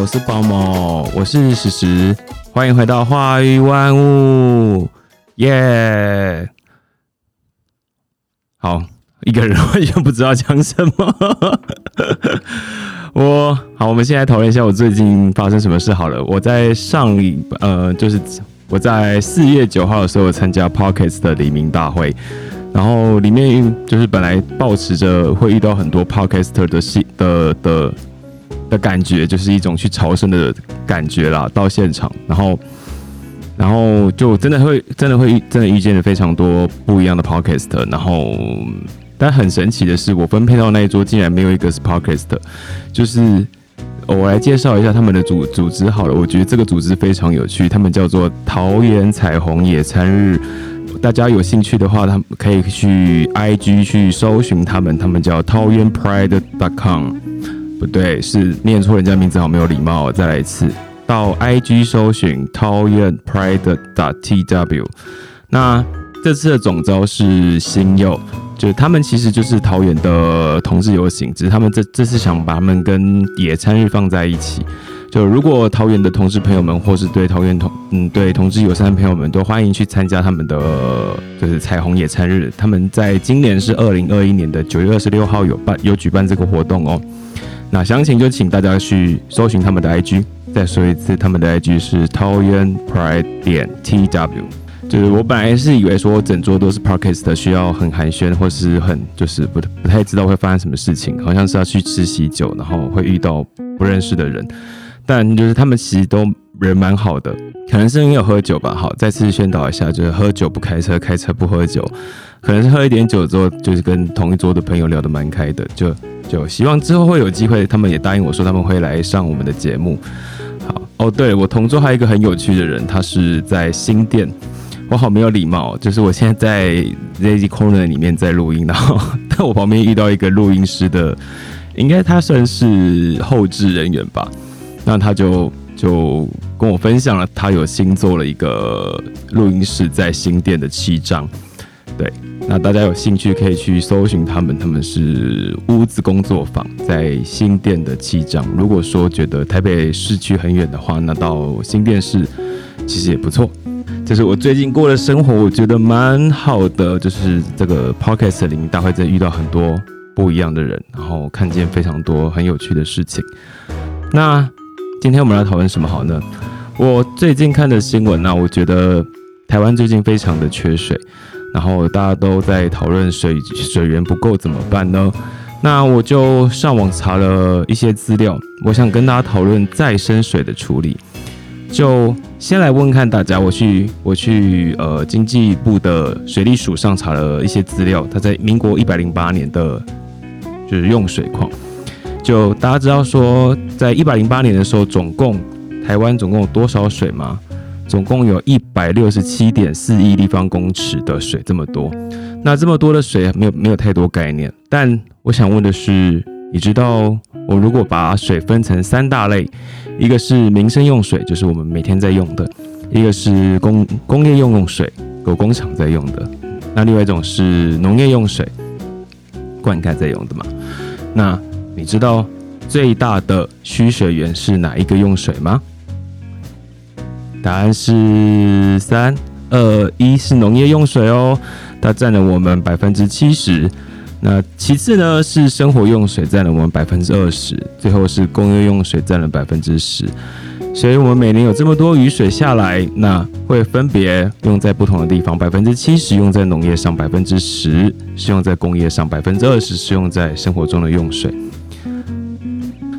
我是包某，我是史实，欢迎回到花语万物，耶！好，一个人完全不知道讲什么。我好，我们现在讨论一下我最近发生什么事好了。我在上一呃，就是我在四月九号的时候参加 Pockets 的黎明大会，然后里面就是本来抱持着会遇到很多 Podcaster 的戏的的。的感觉就是一种去朝圣的感觉啦，到现场，然后，然后就真的会，真的会真的遇见了非常多不一样的 podcast，然后，但很神奇的是，我分配到那一桌竟然没有一个是 podcast，就是我来介绍一下他们的组组织好了，我觉得这个组织非常有趣，他们叫做桃园彩虹野餐日，大家有兴趣的话，他们可以去 IG 去搜寻他们，他们叫桃园 Pride.com。不对，是念错人家名字，好没有礼貌。再来一次，到 IG 搜寻桃园 Pride .tw。那这次的总招是新佑，就他们其实就是桃园的同志游行，只是他们这这次想把他们跟野餐日放在一起。就如果桃园的同志朋友们，或是对桃园同嗯对同志友善的朋友们，都欢迎去参加他们的就是彩虹野餐日。他们在今年是二零二一年的九月二十六号有办有举办这个活动哦。那详情就请大家去搜寻他们的 IG。再说一次，他们的 IG 是 taoyanpride 点 TW。就是我本来是以为说整桌都是 Podcast，需要很寒暄，或是很就是不不太知道会发生什么事情，好像是要去吃喜酒，然后会遇到不认识的人。但就是他们其实都人蛮好的，可能是因为有喝酒吧。好，再次宣导一下，就是喝酒不开车，开车不喝酒。可能是喝一点酒之后，就是跟同一桌的朋友聊得蛮开的，就。就希望之后会有机会，他们也答应我说他们会来上我们的节目。哦，对我同桌还有一个很有趣的人，他是在新店。我好没有礼貌，就是我现在在 Lazy Corner 里面在录音，然后 在我旁边遇到一个录音师的，应该他算是后置人员吧。那他就就跟我分享了，他有新做了一个录音室在新店的七张，对。那大家有兴趣可以去搜寻他们，他们是屋子工作坊，在新店的七张。如果说觉得台北市区很远的话，那到新店市其实也不错。这是我最近过的生活，我觉得蛮好的。就是这个 podcast 里面，大会在遇到很多不一样的人，然后看见非常多很有趣的事情。那今天我们来讨论什么好呢？我最近看的新闻呢，我觉得台湾最近非常的缺水。然后大家都在讨论水水源不够怎么办呢？那我就上网查了一些资料，我想跟大家讨论再生水的处理。就先来问看大家，我去我去呃经济部的水利署上查了一些资料，他在民国一百零八年的就是用水况。就大家知道说，在一百零八年的时候，总共台湾总共有多少水吗？总共有一百六十七点四亿立方公尺的水，这么多。那这么多的水没有没有太多概念。但我想问的是，你知道我如果把水分成三大类，一个是民生用水，就是我们每天在用的；一个是工工业用用水，有工厂在用的；那另外一种是农业用水，灌溉在用的嘛？那你知道最大的需水源是哪一个用水吗？答案是三二一，是农业用水哦，它占了我们百分之七十。那其次呢是生活用水，占了我们百分之二十。最后是工业用水，占了百分之十。所以，我们每年有这么多雨水下来，那会分别用在不同的地方。百分之七十用在农业上，百分之十是用在工业上，百分之二十是用在生活中的用水。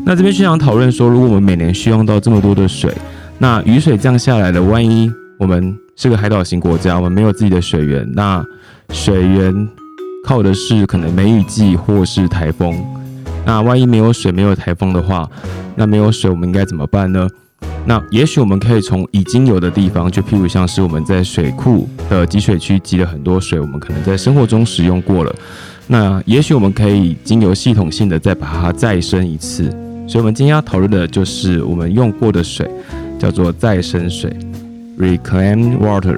那这边就想讨论说，如果我们每年需要到这么多的水，那雨水降下来了，万一我们是个海岛型国家，我们没有自己的水源，那水源靠的是可能梅雨季或是台风。那万一没有水、没有台风的话，那没有水，我们应该怎么办呢？那也许我们可以从已经有的地方，就譬如像是我们在水库的集水区积了很多水，我们可能在生活中使用过了。那也许我们可以经由系统性的再把它再生一次。所以，我们今天要讨论的就是我们用过的水，叫做再生水 （reclaimed water）。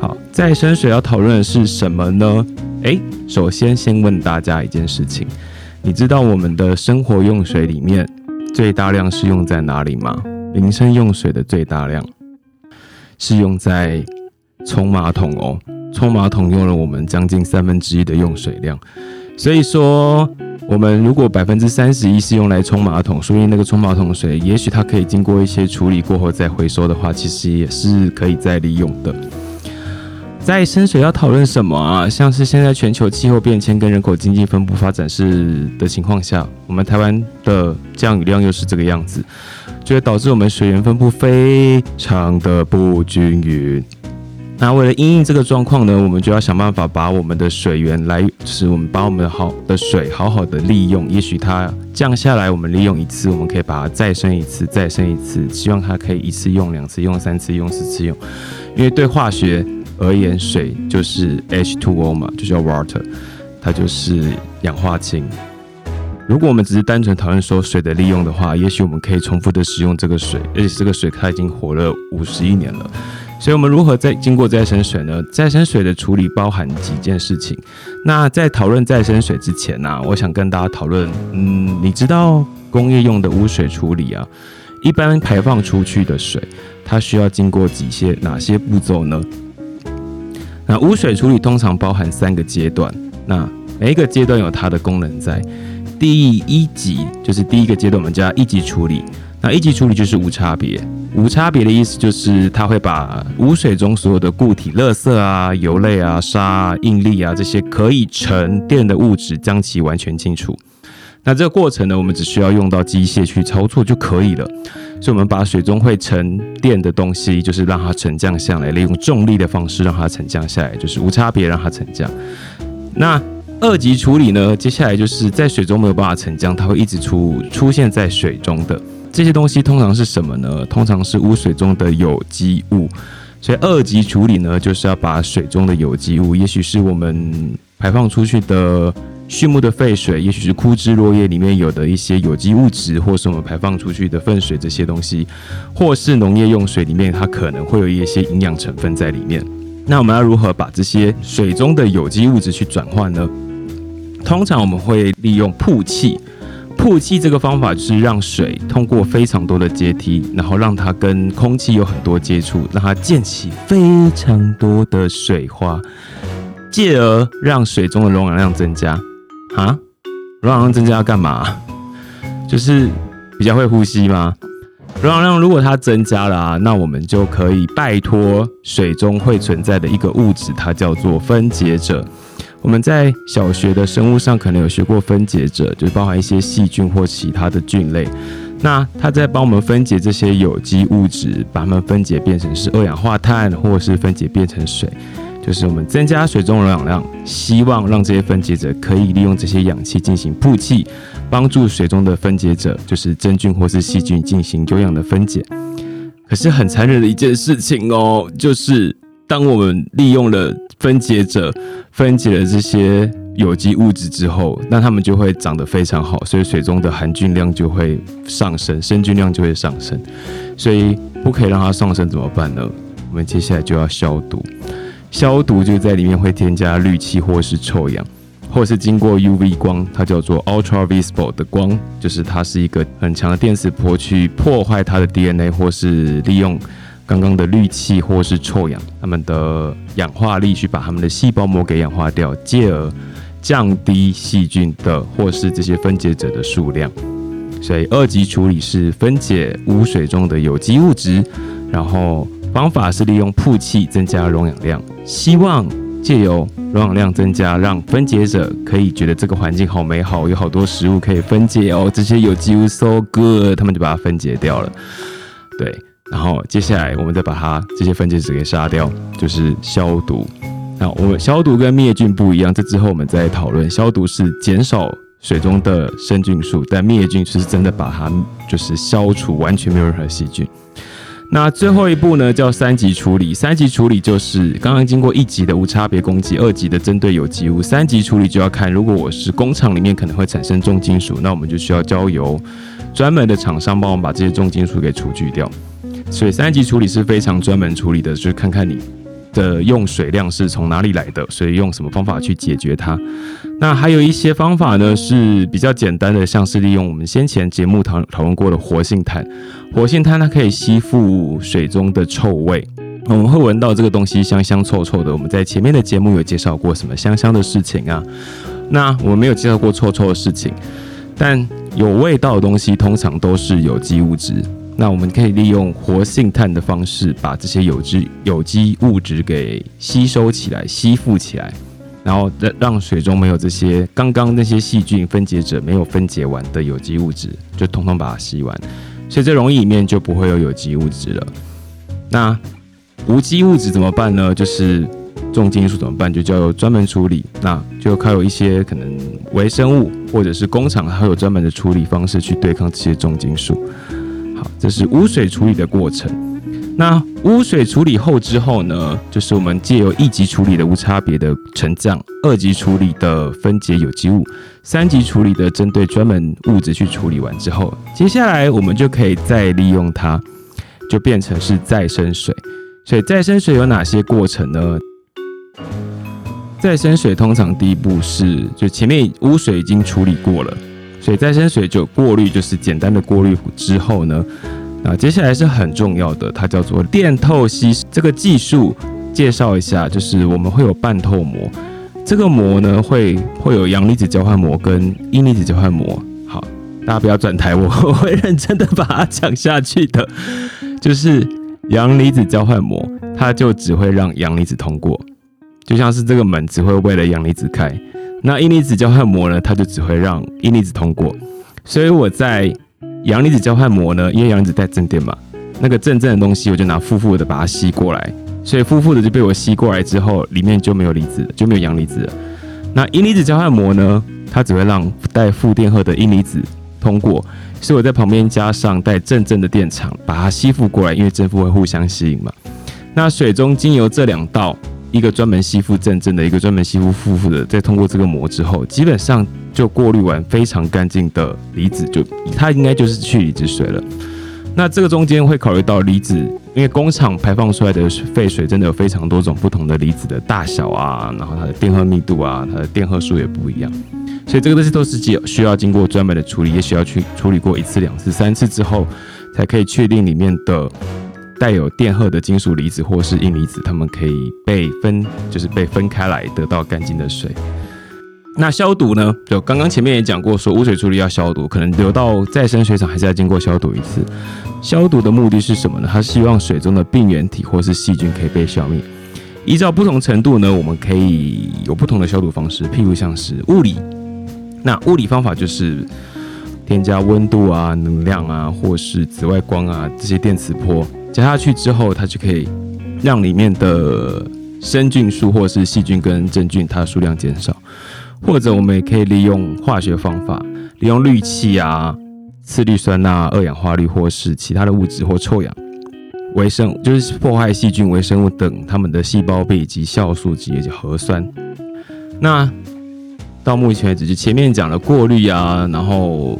好，再生水要讨论的是什么呢？诶，首先先问大家一件事情：你知道我们的生活用水里面最大量是用在哪里吗？民生用水的最大量是用在冲马桶哦，冲马桶用了我们将近三分之一的用水量，所以说我们如果百分之三十一是用来冲马桶，所以那个冲马桶水，也许它可以经过一些处理过后再回收的话，其实也是可以再利用的。在深水要讨论什么啊？像是现在全球气候变迁跟人口经济分布发展是的情况下，我们台湾的降雨量又是这个样子，就会导致我们水源分布非常的不均匀。那为了应应这个状况呢，我们就要想办法把我们的水源来，就是我们把我们好的水好好的利用。也许它降下来，我们利用一次，我们可以把它再生一次，再生一次，希望它可以一次用、两次用、三次用、四次用。因为对化学而言，水就是 H2O 嘛，就叫 water，它就是氧化氢。如果我们只是单纯讨论说水的利用的话，也许我们可以重复的使用这个水，而且这个水它已经活了五十亿年了。所以，我们如何再经过再生水呢？再生水的处理包含几件事情。那在讨论再生水之前呢，我想跟大家讨论，嗯，你知道工业用的污水处理啊，一般排放出去的水，它需要经过几些哪些步骤呢？那污水处理通常包含三个阶段，那每一个阶段有它的功能在。第一级就是第一个阶段，我们叫一级处理。那一级处理就是无差别，无差别的意思就是它会把污水中所有的固体、垃圾啊、油类啊、沙啊、应力啊这些可以沉淀的物质，将其完全清除。那这个过程呢，我们只需要用到机械去操作就可以了。所以，我们把水中会沉淀的东西，就是让它沉降下来，利用重力的方式让它沉降下来，就是无差别让它沉降。那二级处理呢，接下来就是在水中没有办法沉降，它会一直出出现在水中的。这些东西通常是什么呢？通常是污水中的有机物，所以二级处理呢，就是要把水中的有机物，也许是我们排放出去的畜牧的废水，也许是枯枝落叶里面有的一些有机物质，或是我们排放出去的粪水这些东西，或是农业用水里面它可能会有一些营养成分在里面。那我们要如何把这些水中的有机物质去转换呢？通常我们会利用曝气。曝气这个方法就是让水通过非常多的阶梯，然后让它跟空气有很多接触，让它溅起非常多的水花，继而让水中的溶氧量增加。啊，溶氧量增加要干嘛？就是比较会呼吸吗？溶氧量如果它增加了啊，那我们就可以拜托水中会存在的一个物质，它叫做分解者。我们在小学的生物上可能有学过分解者，就包含一些细菌或其他的菌类。那它在帮我们分解这些有机物质，把它们分解变成是二氧化碳，或是分解变成水，就是我们增加水中溶氧量，希望让这些分解者可以利用这些氧气进行曝气，帮助水中的分解者，就是真菌或是细菌进行有氧的分解。可是很残忍的一件事情哦，就是当我们利用了分解者。分解了这些有机物质之后，那它们就会长得非常好，所以水中的含菌量就会上升，生菌量就会上升。所以不可以让它上升，怎么办呢？我们接下来就要消毒。消毒就在里面会添加氯气或是臭氧，或是经过 UV 光，它叫做 ultravisible 的光，就是它是一个很强的电磁波去破坏它的 DNA，或是利用。刚刚的氯气或是臭氧，它们的氧化力去把它们的细胞膜给氧化掉，继而降低细菌的或是这些分解者的数量。所以二级处理是分解污水中的有机物质，然后方法是利用曝气增加溶氧量，希望借由溶氧量增加，让分解者可以觉得这个环境好美好，有好多食物可以分解哦，这些有机物 so good，他们就把它分解掉了。对。然后接下来我们再把它这些分解质给杀掉，就是消毒。那我们消毒跟灭菌不一样，这之后我们再讨论。消毒是减少水中的生菌数，但灭菌是真的把它就是消除，完全没有任何细菌。那最后一步呢，叫三级处理。三级处理就是刚刚经过一级的无差别攻击，二级的针对有机物，三级处理就要看，如果我是工厂里面可能会产生重金属，那我们就需要交由专门的厂商帮我们把这些重金属给除去掉。所以三级处理是非常专门处理的，就是看看你。的用水量是从哪里来的？所以用什么方法去解决它？那还有一些方法呢，是比较简单的，像是利用我们先前节目讨讨论过的活性炭。活性炭它可以吸附水中的臭味，我们会闻到这个东西香香臭臭的。我们在前面的节目有介绍过什么香香的事情啊？那我们没有介绍过臭臭的事情，但有味道的东西通常都是有机物质。那我们可以利用活性炭的方式，把这些有机有机物质给吸收起来、吸附起来，然后让让水中没有这些刚刚那些细菌分解者没有分解完的有机物质，就通通把它吸完，所以这溶液里面就不会有有机物质了。那无机物质怎么办呢？就是重金属怎么办？就叫专门处理，那就靠有一些可能微生物或者是工厂，还有专门的处理方式去对抗这些重金属。这是污水处理的过程。那污水处理后之后呢？就是我们借由一级处理的无差别的沉降，二级处理的分解有机物，三级处理的针对专门物质去处理完之后，接下来我们就可以再利用它，就变成是再生水。所以再生水有哪些过程呢？再生水通常第一步是，就前面污水已经处理过了。水再生水就过滤，就是简单的过滤之后呢，啊，接下来是很重要的，它叫做电透析这个技术。介绍一下，就是我们会有半透膜，这个膜呢会会有阳离子交换膜跟阴离子交换膜。好，大家不要转台，我 会认真的把它讲下去的。就是阳离子交换膜，它就只会让阳离子通过，就像是这个门只会为了阳离子开。那阴离子交换膜呢？它就只会让阴离子通过，所以我在阳离子交换膜呢，因为阳离子带正电嘛，那个正正的东西我就拿负负的把它吸过来，所以负负的就被我吸过来之后，里面就没有离子了，就没有阳离子了。那阴离子交换膜呢，它只会让带负电荷的阴离子通过，所以我在旁边加上带正正的电场，把它吸附过来，因为正负会互相吸引嘛。那水中经由这两道。一个专门吸附正正的，一个专门吸附负负的，在通过这个膜之后，基本上就过滤完非常干净的离子，就它应该就是去离子水了。那这个中间会考虑到离子，因为工厂排放出来的废水真的有非常多种不同的离子的大小啊，然后它的电荷密度啊，它的电荷数也不一样，所以这个东西都是需需要经过专门的处理，也需要去处理过一次、两次、三次之后，才可以确定里面的。带有电荷的金属离子或是阴离子，它们可以被分，就是被分开来得到干净的水。那消毒呢？就刚刚前面也讲过，说污水处理要消毒，可能流到再生水厂还是要经过消毒一次。消毒的目的是什么呢？它希望水中的病原体或是细菌可以被消灭。依照不同程度呢，我们可以有不同的消毒方式。譬如像是物理，那物理方法就是添加温度啊、能量啊，或是紫外光啊这些电磁波。加下去之后，它就可以让里面的生菌数或是细菌跟真菌它的数量减少，或者我们也可以利用化学方法，利用氯气啊、次氯酸钠、二氧化氯或是其他的物质或臭氧，微生物就是破坏细菌、微生物等它们的细胞壁以及酵素及核酸。那到目前为止，就前面讲了过滤啊，然后。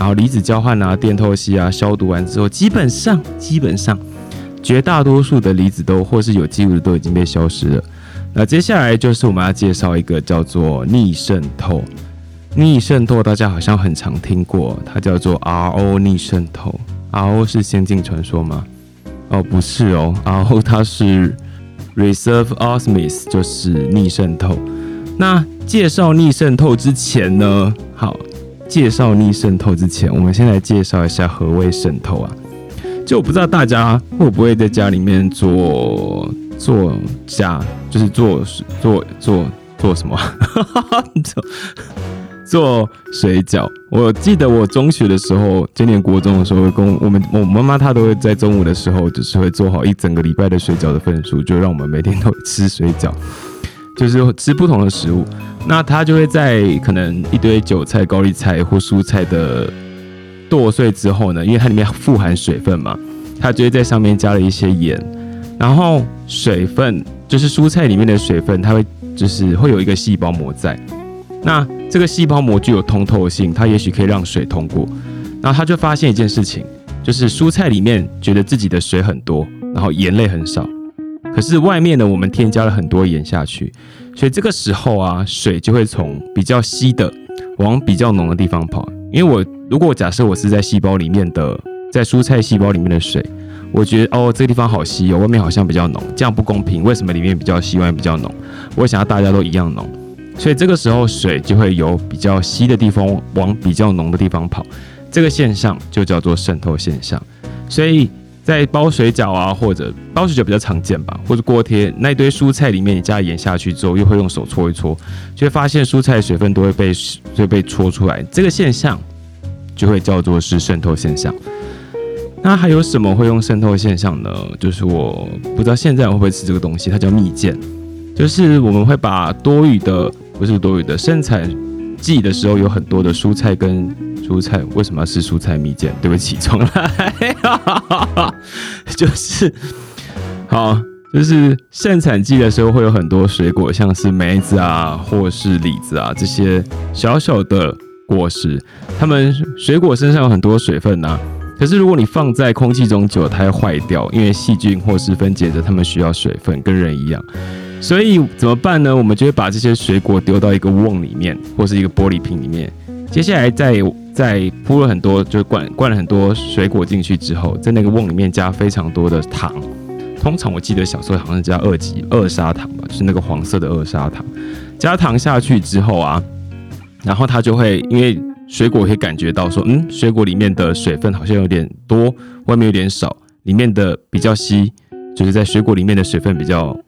然后离子交换啊，电透析啊，消毒完之后，基本上基本上绝大多数的离子都或是有机物都已经被消失了。那接下来就是我们要介绍一个叫做逆渗透。逆渗透大家好像很常听过，它叫做 RO 逆渗透。RO 是先进传说吗？哦，不是哦，RO 它是 Reserve Osmosis，就是逆渗透。那介绍逆渗透之前呢，好。介绍逆渗透之前，我们先来介绍一下何谓渗透啊？就我不知道大家会不会在家里面做做家，就是做做做做什么？做 做水饺。我记得我中学的时候，今年国中的时候，跟我们我妈妈她都会在中午的时候，就是会做好一整个礼拜的水饺的份数，就让我们每天都吃水饺，就是吃不同的食物。那它就会在可能一堆韭菜、高丽菜或蔬菜的剁碎之后呢，因为它里面富含水分嘛，它就会在上面加了一些盐，然后水分就是蔬菜里面的水分，它会就是会有一个细胞膜在。那这个细胞膜具有通透性，它也许可以让水通过。然后他就发现一件事情，就是蔬菜里面觉得自己的水很多，然后盐类很少。可是外面呢，我们添加了很多盐下去，所以这个时候啊，水就会从比较稀的往比较浓的地方跑。因为我如果假设我是在细胞里面的，在蔬菜细胞里面的水，我觉得哦这个地方好稀哦，外面好像比较浓，这样不公平。为什么里面比较稀，外面比较浓？我想要大家都一样浓。所以这个时候，水就会由比较稀的地方往比较浓的地方跑，这个现象就叫做渗透现象。所以在包水饺啊，或者包水饺比较常见吧，或者锅贴那一堆蔬菜里面，你加盐下去之后，又会用手搓一搓，就会发现蔬菜水分都会被就被搓出来，这个现象就会叫做是渗透现象。那还有什么会用渗透现象呢？就是我不知道现在会不会吃这个东西，它叫蜜饯，就是我们会把多余的。不是多余的生产季的时候，有很多的蔬菜跟蔬菜。为什么要吃蔬菜蜜饯？对不起，重来。就是好，就是盛产季的时候会有很多水果，像是梅子啊，或是李子啊这些小小的果实。它们水果身上有很多水分呐。可是如果你放在空气中久，它会坏掉，因为细菌或是分解者，它们需要水分，跟人一样。所以怎么办呢？我们就会把这些水果丢到一个瓮里面，或是一个玻璃瓶里面。接下来再再铺了很多，就灌灌了很多水果进去之后，在那个瓮里面加非常多的糖。通常我记得小时候好像是加二级二砂糖吧，就是那个黄色的二砂糖。加糖下去之后啊，然后它就会因为水果可以感觉到说，嗯，水果里面的水分好像有点多，外面有点少，里面的比较稀，就是在水果里面的水分比较。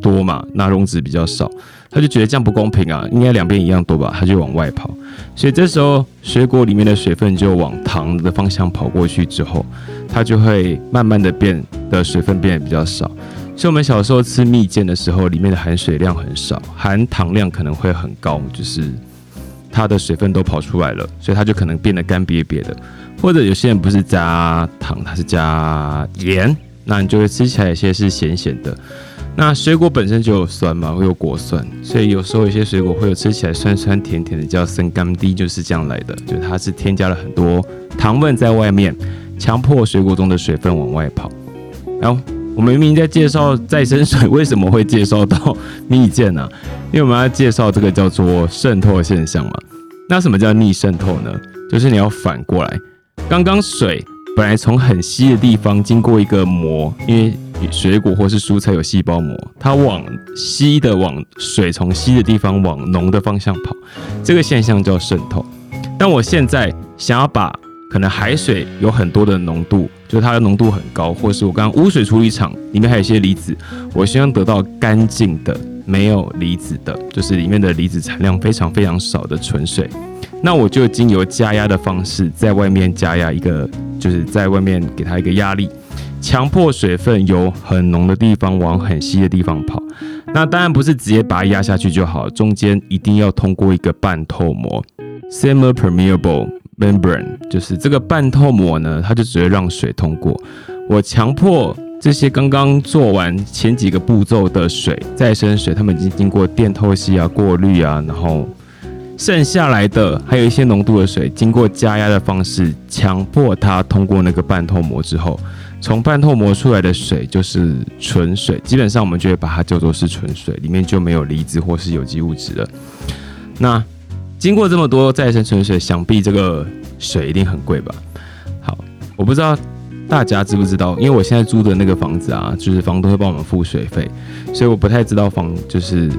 多嘛，那溶脂比较少，他就觉得这样不公平啊，应该两边一样多吧，他就往外跑。所以这时候水果里面的水分就往糖的方向跑过去之后，它就会慢慢的变的水分变得比较少。所以我们小时候吃蜜饯的时候，里面的含水量很少，含糖量可能会很高，就是它的水分都跑出来了，所以它就可能变得干瘪瘪的。或者有些人不是加糖，它是加盐，那你就会吃起来有些是咸咸的。那水果本身就有酸嘛，会有果酸，所以有时候有些水果会有吃起来酸酸甜甜的，叫生甘滴，就是这样来的。就它是添加了很多糖分在外面，强迫水果中的水分往外跑。然后我们明明在介绍再生水，为什么会介绍到蜜饯呢？因为我们要介绍这个叫做渗透现象嘛。那什么叫逆渗透呢？就是你要反过来，刚刚水本来从很稀的地方经过一个膜，因为水果或是蔬菜有细胞膜，它往稀的往水从稀的地方往浓的方向跑，这个现象叫渗透。但我现在想要把可能海水有很多的浓度，就是它的浓度很高，或是我刚刚污水处理厂里面还有一些离子，我希望得到干净的没有离子的，就是里面的离子产量非常非常少的纯水，那我就经由加压的方式在外面加压一个，就是在外面给它一个压力。强迫水分由很浓的地方往很稀的地方跑，那当然不是直接把它压下去就好，中间一定要通过一个半透膜 （semi-permeable membrane），就是这个半透膜呢，它就只会让水通过。我强迫这些刚刚做完前几个步骤的水再生水，它们已经经过电透析啊、过滤啊，然后剩下来的还有一些浓度的水，经过加压的方式强迫它通过那个半透膜之后。从半透膜出来的水就是纯水，基本上我们就会把它叫做是纯水，里面就没有离子或是有机物质了。那经过这么多再生纯水，想必这个水一定很贵吧？好，我不知道大家知不知道，因为我现在租的那个房子啊，就是房东会帮我们付水费，所以我不太知道房就是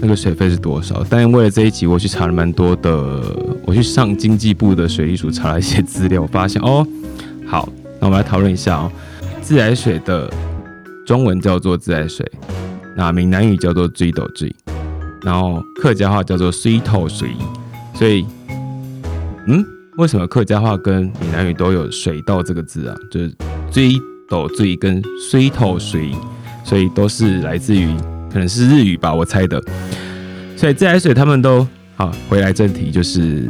那个水费是多少。但为了这一集，我去查了蛮多的，我去上经济部的水利署查了一些资料，我发现哦，好。那我们来讨论一下哦，自来水的中文叫做自来水，那闽南语叫做追斗追，然后客家话叫做水头水。所以，嗯，为什么客家话跟闽南语都有水稻这个字啊？就是追斗追跟水头水，所以都是来自于可能是日语吧，我猜的。所以自来水他们都好。回来正题，就是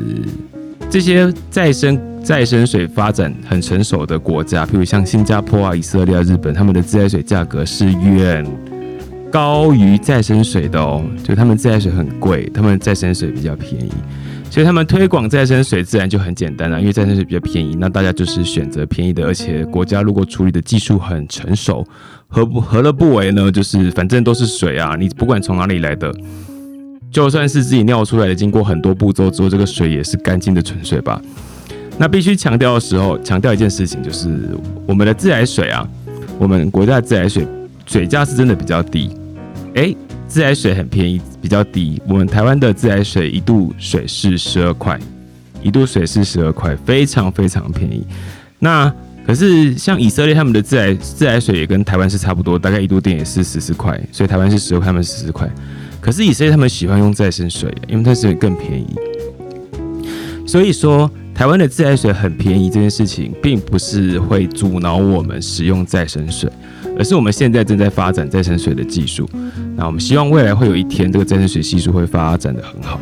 这些再生再生水发展很成熟的国家，譬如像新加坡啊、以色列啊、日本，他们的自来水价格是远高于再生水的哦。就他们自来水很贵，他们再生水比较便宜。所以他们推广再生水自然就很简单了，因为再生水比较便宜，那大家就是选择便宜的，而且国家如果处理的技术很成熟，何不何乐不为呢？就是反正都是水啊，你不管从哪里来的，就算是自己尿出来的，经过很多步骤之后，这个水也是干净的纯水吧。那必须强调的时候，强调一件事情，就是我们的自来水啊，我们国家的自来水水价是真的比较低，诶。自来水很便宜，比较低。我们台湾的自来水一度水是十二块，一度水是十二块，非常非常便宜。那可是像以色列他们的自来自来水也跟台湾是差不多，大概一度电也是十四块，所以台湾是十二块，他们十四块。可是以色列他们喜欢用再生水，因为它是更便宜。所以说，台湾的自来水很便宜这件事情，并不是会阻挠我们使用再生水。而是我们现在正在发展再生水的技术，那我们希望未来会有一天，这个再生水技术会发展的很好。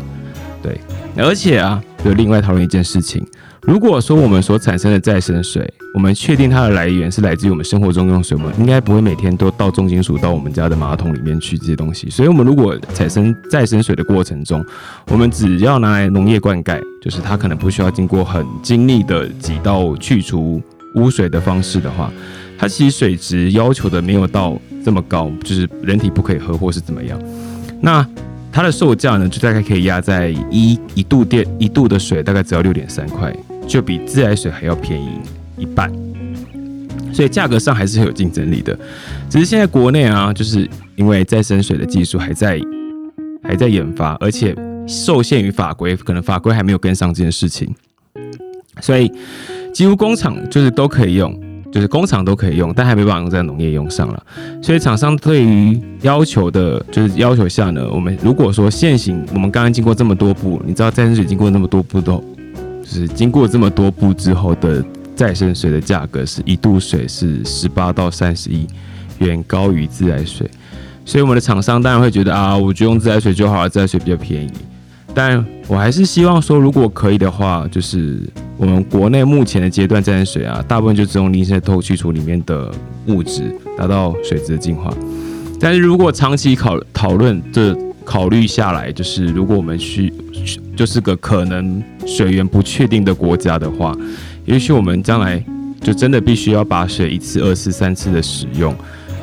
对，而且啊，有另外讨论一件事情：如果说我们所产生的再生水，我们确定它的来源是来自于我们生活中用水，我们应该不会每天都倒重金属到我们家的马桶里面去这些东西。所以，我们如果产生再生水的过程中，我们只要拿来农业灌溉，就是它可能不需要经过很精密的几道去除污水的方式的话。它其实水质要求的没有到这么高，就是人体不可以喝或是怎么样。那它的售价呢，就大概可以压在一一度电一度的水大概只要六点三块，就比自来水还要便宜一半。所以价格上还是很有竞争力的。只是现在国内啊，就是因为再生水的技术还在还在研发，而且受限于法规，可能法规还没有跟上这件事情，所以几乎工厂就是都可以用。就是工厂都可以用，但还没办法用在农业用上了。所以厂商对于要求的，就是要求下呢，我们如果说现行，我们刚刚经过这么多步，你知道再生水经过那么多步都，就是经过这么多步之后的再生水的价格是一度水是十八到三十一，远高于自来水。所以我们的厂商当然会觉得啊，我就用自来水就好了，自来水比较便宜。但我还是希望说，如果可以的话，就是我们国内目前的阶段再生水啊，大部分就只用离子透去除里面的物质，达到水质的净化。但是如果长期考讨论这考虑下来，就是如果我们去就是个可能水源不确定的国家的话，也许我们将来就真的必须要把水一次、二次、三次的使用，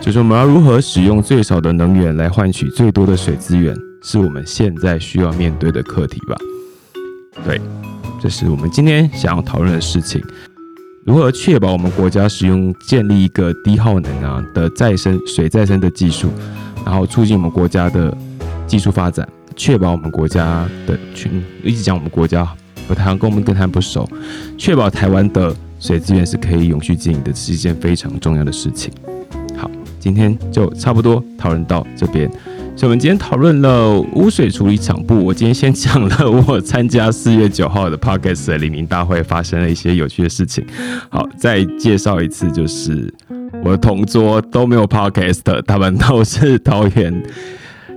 就是我们要如何使用最少的能源来换取最多的水资源。是我们现在需要面对的课题吧？对，这是我们今天想要讨论的事情。如何确保我们国家使用建立一个低耗能啊的再生水再生的技术，然后促进我们国家的技术发展，确保我们国家的群一直讲我们国家，和台湾跟我们跟台湾不熟，确保台湾的水资源是可以永续经营的，是一件非常重要的事情。好，今天就差不多讨论到这边。所以我们今天讨论了污水处理厂部。我今天先讲了我参加四月九号的 Podcast 黎明大会发生了一些有趣的事情。好，再介绍一次，就是我的同桌都没有 Podcast，他们都是桃园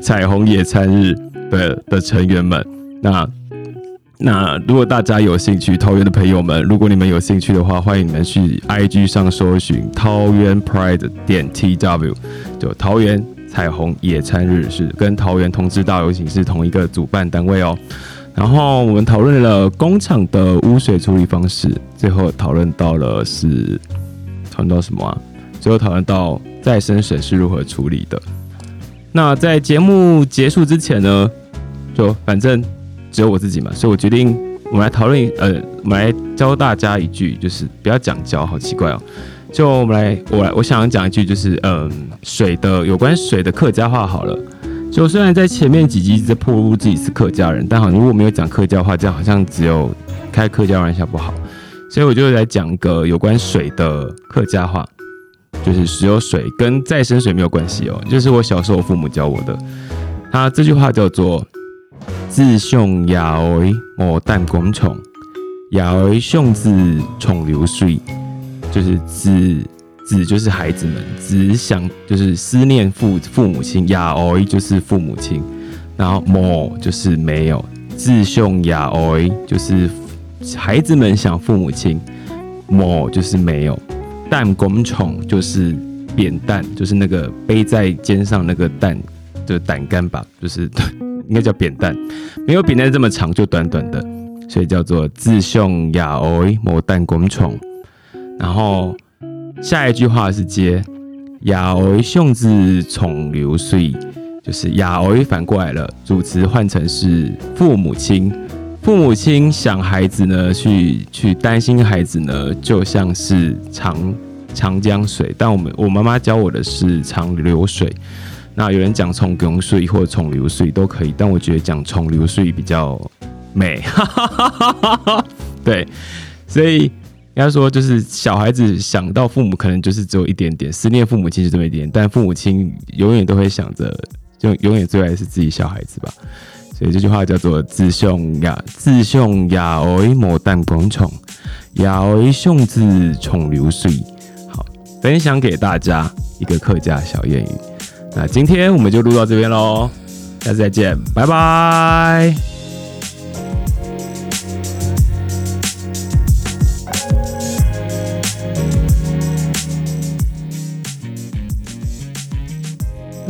彩虹野餐日的的成员们。那那如果大家有兴趣，桃园的朋友们，如果你们有兴趣的话，欢迎你们去 IG 上搜寻桃园 Pride 点 TW，就桃园。彩虹野餐日是跟桃园同志大游行是同一个主办单位哦。然后我们讨论了工厂的污水处理方式，最后讨论到了是讨论到什么啊？最后讨论到再生水是如何处理的。那在节目结束之前呢，就反正只有我自己嘛，所以我决定我们来讨论，呃，我们来教大家一句，就是不要讲教，好奇怪哦。就我们来，我来，我想讲一句，就是嗯，水的有关水的客家话好了。就虽然在前面几集在破入自己是客家人，但好像如果没有讲客家话，这样好像只有开客家玩笑不好。所以我就来讲个有关水的客家话，就是只有水跟再生水没有关系哦，就是我小时候父母教我的。他这句话叫做“自兄牙儿莫淡公虫，牙儿兄子宠流水”。就是子子就是孩子们，子想就是思念父父母亲，雅儿就是父母亲，然后某就是没有，自兄雅 ой 就是孩子们想父母亲，某就是没有，弹弓虫就是扁担，就是那个背在肩上那个担，就是担杆吧，就是应该叫扁担，没有扁担这么长，就短短的，所以叫做自兄雅ой某弹弓虫。然后下一句话是接雅ой兄字重流水。就是雅ой反过来了，主词换成是父母亲， 父母亲想孩子呢，去去担心孩子呢，就像是长长江水。但我们我妈妈教我的是长流水。那有人讲从流水或从流水都可以，但我觉得讲从流水比较美。对，所以应该说就是小孩子想到父母，可能就是只有一点点思念父母亲，就这么一点，但父母亲永远都会想着。就永远最爱是自己小孩子吧，所以这句话叫做“自雄雅自雄雅为莫淡光宠，雅为雄自宠流水”。好，分享给大家一个客家小谚语。那今天我们就录到这边喽，下次再见，拜拜。